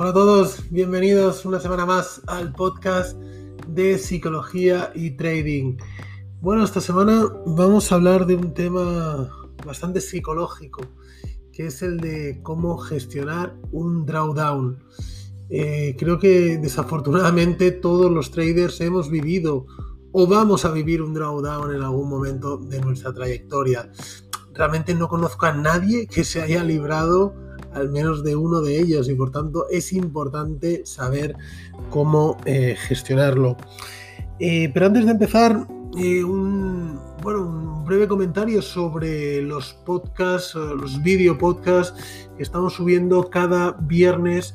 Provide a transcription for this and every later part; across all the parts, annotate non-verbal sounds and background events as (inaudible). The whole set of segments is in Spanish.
Hola a todos, bienvenidos una semana más al podcast de psicología y trading. Bueno, esta semana vamos a hablar de un tema bastante psicológico, que es el de cómo gestionar un drawdown. Eh, creo que desafortunadamente todos los traders hemos vivido o vamos a vivir un drawdown en algún momento de nuestra trayectoria. Realmente no conozco a nadie que se haya librado al menos de uno de ellos y por tanto es importante saber cómo eh, gestionarlo. Eh, pero antes de empezar, eh, un, bueno, un breve comentario sobre los podcasts, los video podcasts que estamos subiendo cada viernes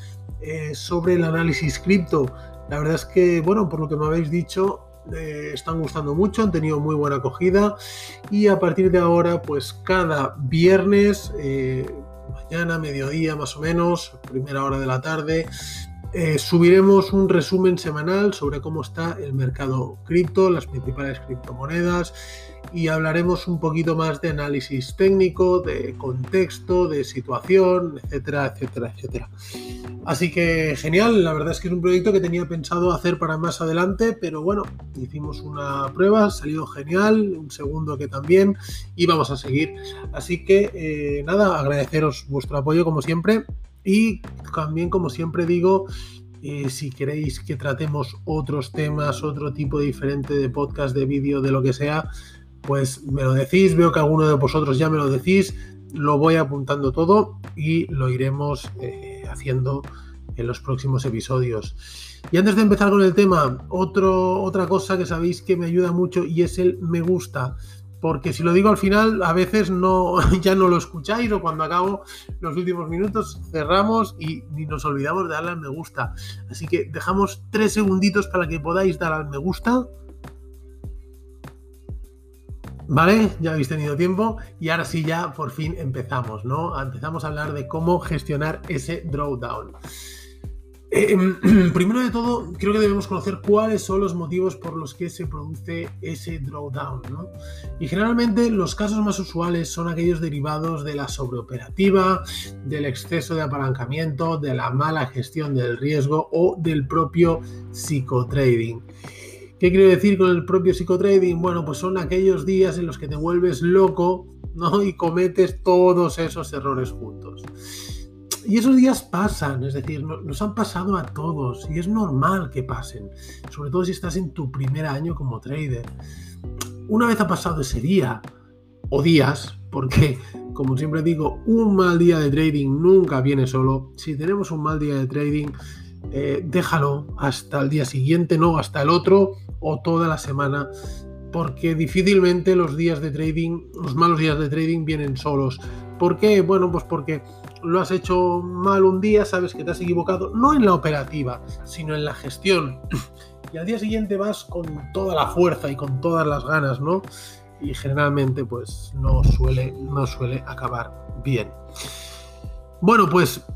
sobre el análisis cripto. La verdad es que, bueno, por lo que me habéis dicho, están gustando mucho, han tenido muy buena acogida y a partir de ahora, pues cada viernes mañana, mediodía más o menos, primera hora de la tarde, eh, subiremos un resumen semanal sobre cómo está el mercado cripto, las principales criptomonedas y hablaremos un poquito más de análisis técnico, de contexto, de situación, etcétera, etcétera, etcétera. Así que genial, la verdad es que es un proyecto que tenía pensado hacer para más adelante, pero bueno, hicimos una prueba, salió genial, un segundo que también, y vamos a seguir. Así que eh, nada, agradeceros vuestro apoyo como siempre y también como siempre digo, eh, si queréis que tratemos otros temas, otro tipo diferente de podcast, de vídeo, de lo que sea, pues me lo decís, veo que alguno de vosotros ya me lo decís, lo voy apuntando todo y lo iremos... Eh, haciendo en los próximos episodios. Y antes de empezar con el tema, otra cosa que sabéis que me ayuda mucho y es el me gusta. Porque si lo digo al final, a veces no, (laughs) ya no lo escucháis o cuando acabo los últimos minutos cerramos y ni nos olvidamos de darle al me gusta. Así que dejamos tres segunditos para que podáis dar al me gusta. Vale, ya habéis tenido tiempo y ahora sí ya por fin empezamos, ¿no? Empezamos a hablar de cómo gestionar ese drawdown. Em, (clears throat) primero de todo, creo que debemos conocer cuáles son los motivos por los que se produce ese drawdown, ¿no? Y generalmente los casos más usuales son aquellos derivados de la sobreoperativa, del exceso de apalancamiento, de la mala gestión del riesgo o del propio psicotrading. ¿Qué quiero decir con el propio psicotrading? Bueno, pues son aquellos días en los que te vuelves loco ¿no? y cometes todos esos errores juntos. Y esos días pasan, es decir, nos han pasado a todos y es normal que pasen, sobre todo si estás en tu primer año como trader. Una vez ha pasado ese día o días, porque como siempre digo, un mal día de trading nunca viene solo. Si tenemos un mal día de trading, eh, déjalo hasta el día siguiente, no hasta el otro, o toda la semana, porque difícilmente los días de trading, los malos días de trading vienen solos. ¿Por qué? Bueno, pues porque lo has hecho mal un día, sabes que te has equivocado, no en la operativa, sino en la gestión. (clears throat) Y al día siguiente vas con toda la fuerza y con todas las ganas, ¿no? Y generalmente pues no suele, no suele acabar bien. Bueno, pues (clears throat)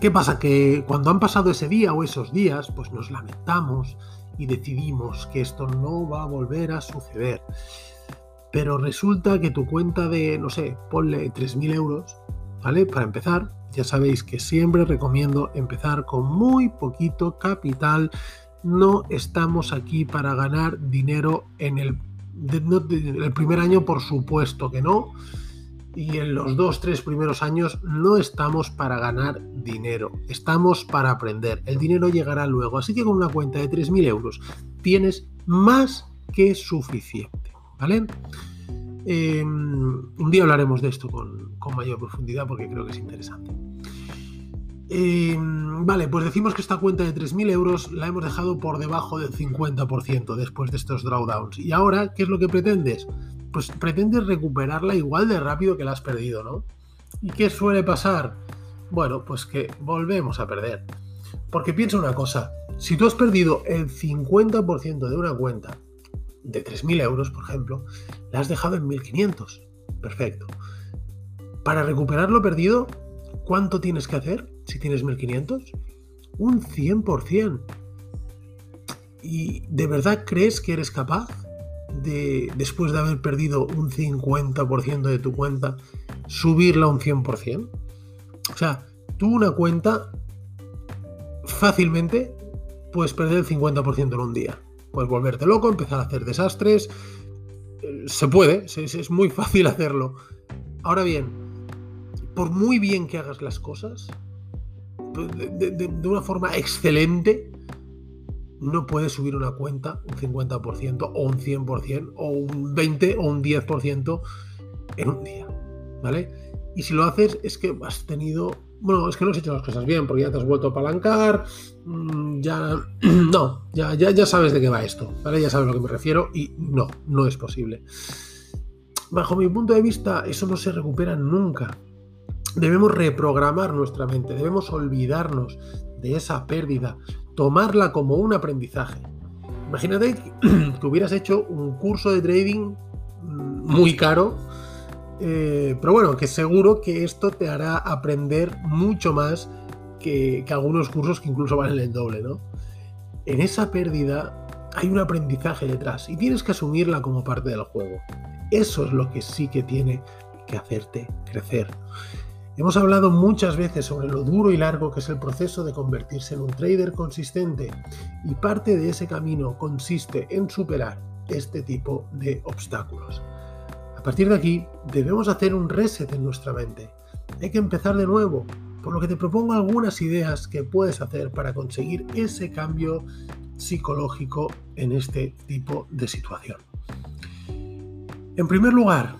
¿Qué pasa? Que cuando han pasado ese día o esos días, pues nos lamentamos, y decidimos que esto no va a volver a suceder. Pero resulta que tu cuenta de, no sé, ponle 3.000 euros, ¿vale? Para empezar, ya sabéis que siempre recomiendo empezar con muy poquito capital. No estamos aquí para ganar dinero en el, el primer año, por supuesto que no y en los dos, tres primeros años no estamos para ganar dinero, estamos para aprender. El dinero llegará luego, así que con una cuenta de 3.000 euros tienes más que suficiente, ¿vale? Em, un día hablaremos de esto con, mayor profundidad porque creo que es interesante. Em, vale, pues decimos que esta cuenta de 3.000 euros la hemos dejado por debajo del 50% después de estos drawdowns. ¿Y ahora qué es lo que pretendes? pues pretendes recuperarla igual de rápido que la has perdido, ¿no? ¿Y qué suele pasar? Bueno, pues que volvemos a perder. Porque piensa una cosa, si tú has perdido el 50% de una cuenta de 3.000 euros, por ejemplo, la has dejado en 1.500. Perfecto. Para recuperar lo perdido, ¿cuánto tienes que hacer si tienes 1.500? Un 100%. ¿Y de verdad crees que eres capaz de, después de haber perdido un 50% de tu cuenta, subirla un 100%? O sea, tú una cuenta fácilmente puedes perder el 50% en un día. Puedes volverte loco, empezar a hacer desastres. Se puede, es muy (laughs) fácil hacerlo. Ahora bien, por muy bien que hagas las cosas, de, una forma excelente, no puedes subir una cuenta un 50% o un 100% o un 20 o un 10% en un día, ¿vale? Y si lo haces es que has tenido, bueno, es que no has hecho las cosas bien porque ya te has vuelto a apalancar, mm, ya, (clears throat) no, ya, ya, ya sabes de qué va esto, ¿vale? Ya sabes a lo que me refiero y no, no es posible. Bajo mi punto de vista, eso no se recupera nunca debemos reprogramar nuestra mente, debemos olvidarnos de esa pérdida, tomarla como un aprendizaje. Imagínate (clears throat) que hubieras hecho un curso de trading muy caro, eh, pero bueno, que seguro que esto te hará aprender mucho más que, que, algunos cursos que incluso valen el doble, ¿no? En esa pérdida hay un aprendizaje detrás y tienes que asumirla como parte del juego. Eso es lo que sí que tiene que hacerte crecer. Hemos hablado muchas veces sobre lo duro y largo que es el proceso de convertirse en un trader consistente y parte de ese camino consiste en superar este tipo de obstáculos. A partir de aquí debemos hacer un reset en nuestra mente. Hay que empezar de nuevo, por lo que te propongo algunas ideas que puedes hacer para conseguir ese cambio psicológico en este tipo de situación. En primer lugar,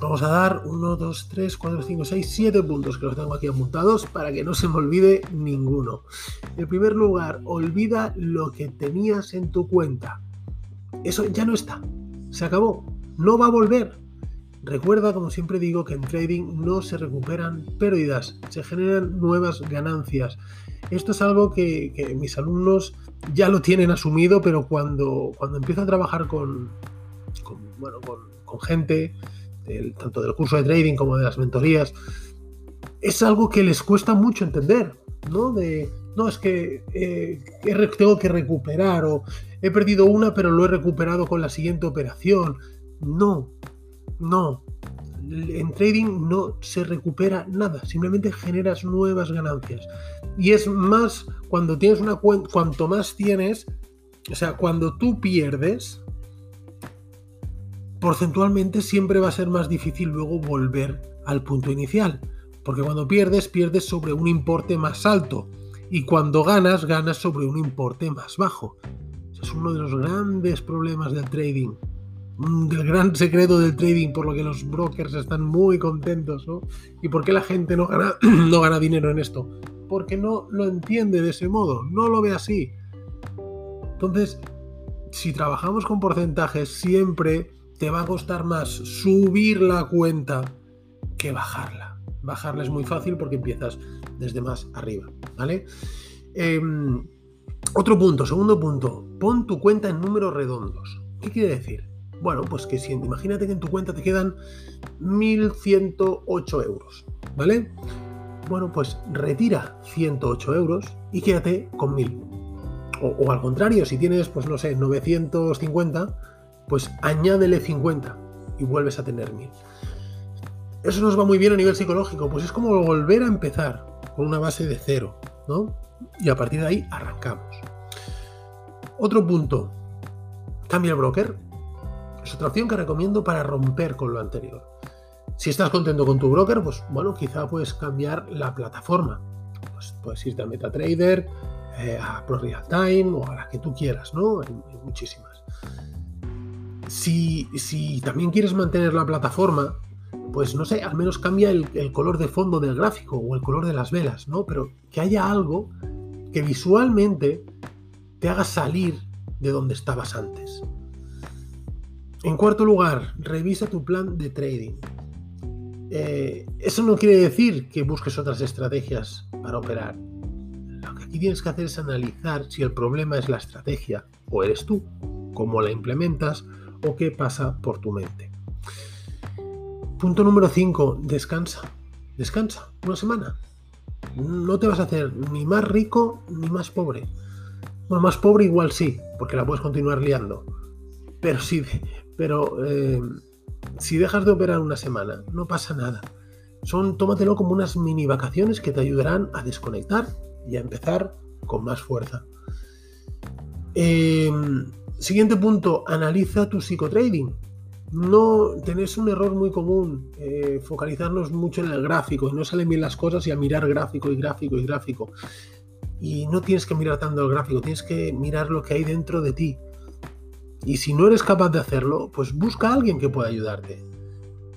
Vamos a dar 1, 2, 3, 4, 5, 6, 7 puntos que los tengo aquí apuntados para que no se me olvide ninguno. En primer lugar, olvida lo que tenías en tu cuenta. Eso ya no está. Se acabó. No va a volver. Recuerda, como siempre digo, que en trading no se recuperan pérdidas, se generan nuevas ganancias. Esto es algo que, mis alumnos ya lo tienen asumido, pero cuando, cuando empiezo a trabajar con, bueno, con gente tanto del curso de trading como de las mentorías, es algo que les cuesta mucho entender, ¿no? De, no, es que eh, tengo que recuperar o he perdido una pero lo he recuperado con la siguiente operación. No, no. En trading no se recupera nada, simplemente generas nuevas ganancias. Y es más cuando tienes una cuenta, cuanto más tienes, o sea, cuando tú pierdes, porcentualmente siempre va a ser más difícil luego volver al punto inicial. Porque cuando pierdes, pierdes sobre un importe más alto. Y cuando ganas, ganas sobre un importe más bajo. es uno de los grandes problemas del trading. Del gran secreto del trading, por lo que los brokers están muy contentos. ¿Y por qué la gente no gana, (clears throat) no gana dinero en esto? Porque no lo entiende de ese modo, no lo ve así. Entonces, si trabajamos con porcentajes, siempre te va a costar más subir la cuenta que bajarla. Bajarla es muy fácil porque empiezas desde más arriba, ¿vale? Em, otro punto, segundo punto, pon tu cuenta en números redondos. ¿Qué quiere decir? Bueno, pues que si imagínate que en tu cuenta te quedan 1.108 euros, ¿vale? Bueno, pues retira 108 euros y quédate con 1.000. O, al contrario, si tienes, pues no sé, 950, pues añádele 50 y vuelves a tener 1000. Eso nos va muy bien a nivel psicológico, pues es como volver a empezar con una base de cero, ¿no? Y a partir de ahí arrancamos. Otro punto, cambia el broker. Es otra opción que recomiendo para romper con lo anterior. Si estás contento con tu broker, pues bueno, quizá puedes cambiar la plataforma. Pues puedes irte a MetaTrader, eh, a Pro Real Time o a la que tú quieras, ¿no? hay muchísimas. Si, también quieres mantener la plataforma, pues no sé, al menos cambia el, color de fondo del gráfico o el color de las velas, ¿no? Pero que haya algo que visualmente te haga salir de donde estabas antes. En cuarto lugar, revisa tu plan de trading. Eh, eso no quiere decir que busques otras estrategias para operar. Lo que aquí tienes que hacer es analizar si el problema es la estrategia o eres tú, cómo la implementas o qué pasa por tu mente. Punto número 5, descansa. Descansa una semana. No te vas a hacer ni más rico ni más pobre. Bueno, más pobre igual sí, porque la puedes continuar liando. Pero si, pero, eh, si dejas de operar una semana, no pasa nada. Son, tómatelo como unas mini vacaciones que te ayudarán a desconectar y a empezar con más fuerza. Em, siguiente punto, analiza tu psicotrading. No tenés un error muy común, eh, focalizarnos mucho en el gráfico y no salen bien las cosas y a mirar gráfico y gráfico y gráfico. Y no tienes que mirar tanto el gráfico, tienes que mirar lo que hay dentro de ti. Y si no eres capaz de hacerlo, pues busca a alguien que pueda ayudarte.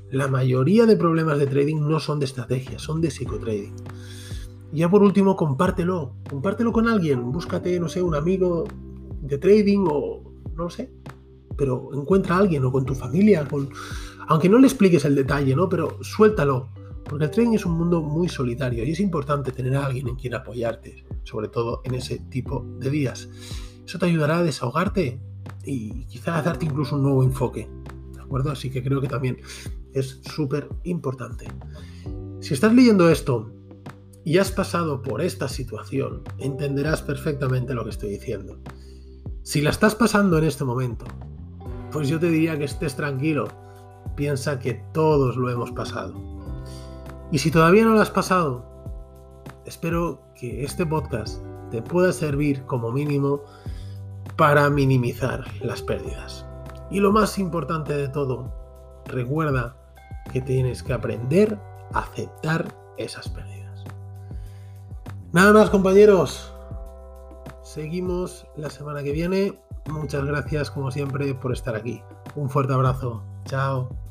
La mayoría de problemas de trading no son de estrategia, son de psicotrading. Y ya por último, compártelo. Compártelo con alguien. Búscate, no sé, un amigo de trading o no lo sé. Pero encuentra a alguien o con tu familia, con... aunque no le expliques el detalle, ¿no? Pero suéltalo. Porque el trading es un mundo muy solitario y es importante tener a alguien en quien apoyarte, sobre todo en ese tipo de días. Eso te ayudará a desahogarte y quizás darte incluso un nuevo enfoque. ¿De acuerdo? Así que creo que también es súper importante. Si estás leyendo esto y has pasado por esta situación, entenderás perfectamente lo que estoy diciendo. Si la estás pasando en este momento, pues yo te diría que estés tranquilo. Piensa que todos lo hemos pasado. Y si todavía no lo has pasado, espero que este podcast te pueda servir como mínimo para minimizar las pérdidas. Y lo más importante de todo, recuerda que tienes que aprender a aceptar esas pérdidas. Nada más compañeros, seguimos la semana que viene. Muchas gracias como siempre por estar aquí. Un fuerte abrazo. Chao.